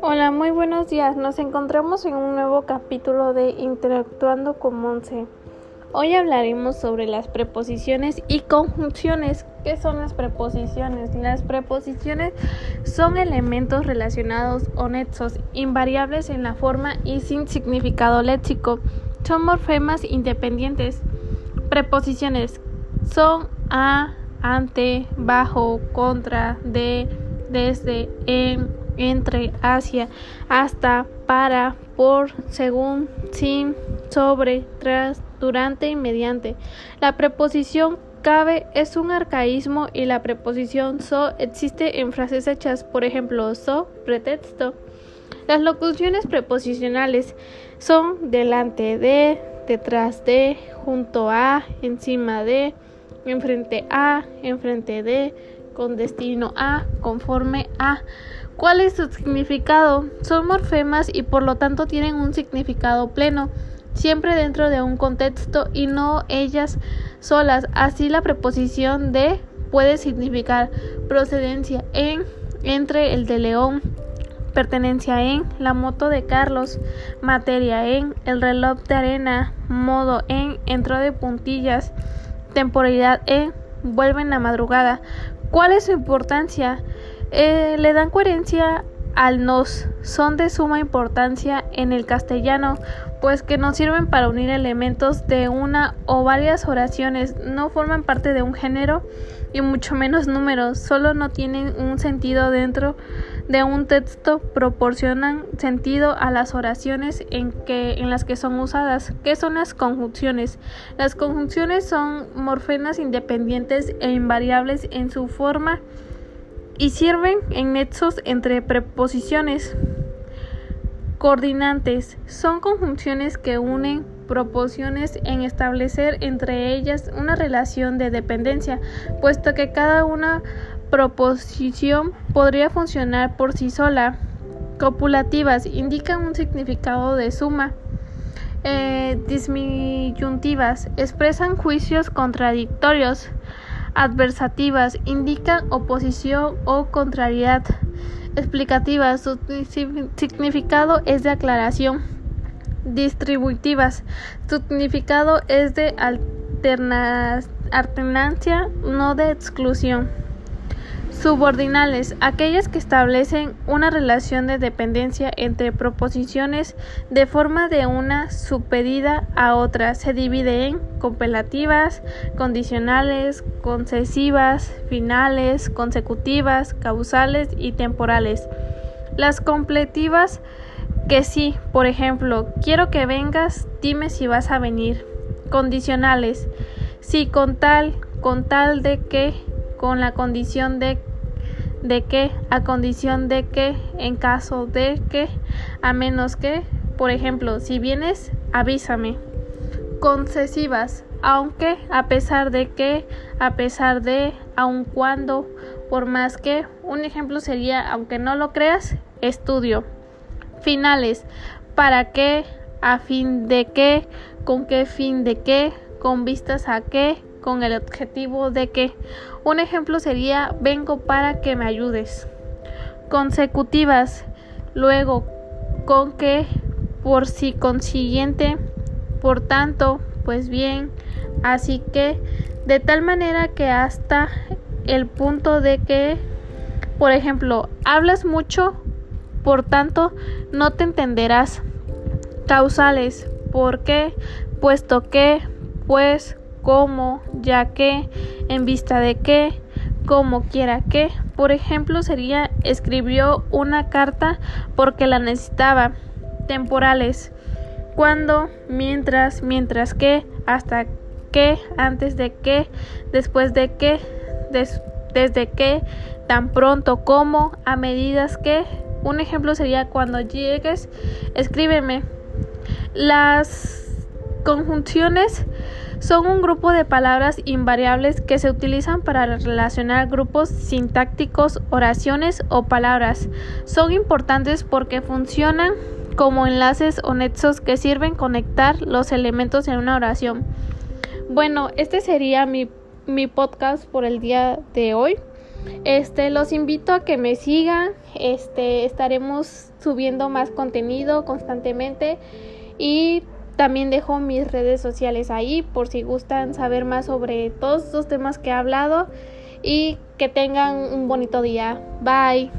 Hola, muy buenos días. Nos encontramos en un nuevo capítulo de Interactuando con Monse. Hoy hablaremos sobre las preposiciones y conjunciones. ¿Qué son las preposiciones? Las preposiciones son elementos relacionados o nexos, invariables en la forma y sin significado léxico. Son morfemas independientes. Preposiciones son a, ante, bajo, contra, de, desde, en, entre, hacia, hasta, para, por, según, sin, sobre, tras, durante y mediante. La preposición cabe es un arcaísmo y la preposición so existe en frases hechas, por ejemplo, so, pretexto. Las locuciones preposicionales son delante de, detrás de, junto a, encima de, enfrente a, enfrente de, con destino a, conforme a. ¿Cuál es su significado? Son morfemas y por lo tanto tienen un significado pleno, siempre dentro de un contexto y no ellas solas. Así la preposición de puede significar procedencia en, entre el de León, pertenencia en, la moto de Carlos, materia en, el reloj de arena, modo en, entró de puntillas, temporalidad en, vuelven la madrugada. ¿Cuál es su importancia? Eh, le dan coherencia al nos, son de suma importancia en el castellano, pues que nos sirven para unir elementos de una o varias oraciones, no forman parte de un género y mucho menos números, solo no tienen un sentido dentro de un texto, proporcionan sentido a las oraciones en, que, en las que son usadas. ¿Qué son las conjunciones? Las conjunciones son morfenas independientes e invariables en su forma y sirven en nexos entre preposiciones. Coordinantes son conjunciones que unen proporciones en establecer entre ellas una relación de dependencia, puesto que cada una proposición podría funcionar por sí sola. Copulativas indican un significado de suma. Eh, expresan juicios contradictorios. Adversativas indican oposición o contrariedad. Explicativas, su significado es de aclaración. Distributivas, su significado es de alternancia, no de exclusión. Subordinales, aquellas que establecen una relación de dependencia entre proposiciones de forma de una supedida a otra. Se divide en compelativas, condicionales, concesivas, finales, consecutivas, causales y temporales. Las completivas que sí, por ejemplo, quiero que vengas, dime si vas a venir. Condicionales, si con tal, con tal de que, con la condición de de que, a condición de que, en caso de que, a menos que, por ejemplo, si vienes, avísame. Concesivas, aunque, a pesar de que, a pesar de, aun cuando, por más que, un ejemplo sería, aunque no lo creas, estudio. Finales, para qué, a fin de qué, con qué fin de qué, con vistas a qué, con el objetivo de que un ejemplo sería vengo para que me ayudes. Consecutivas, luego con que por si consiguiente, por tanto, pues bien, así que de tal manera que hasta el punto de que, por ejemplo, hablas mucho, por tanto, no te entenderás. Causales, ¿por qué? Puesto que, pues, cómo, ya que, en vista de que, como quiera que. Por ejemplo, sería escribió una carta porque la necesitaba. Temporales. Cuando, mientras, mientras que, hasta que, antes de que, después de que, desde que, tan pronto como, a medidas que. Un ejemplo sería cuando llegues, escríbeme. Las conjunciones son un grupo de palabras invariables que se utilizan para relacionar grupos sintácticos, oraciones o palabras. Son importantes porque funcionan como enlaces o nexos que sirven conectar los elementos en una oración. Bueno, este sería mi mi podcast por el día de hoy. Este, los invito a que me sigan. Este, estaremos subiendo más contenido constantemente y también dejo mis redes sociales ahí por si gustan saber más sobre todos estos temas que he hablado y que tengan un bonito día. Bye.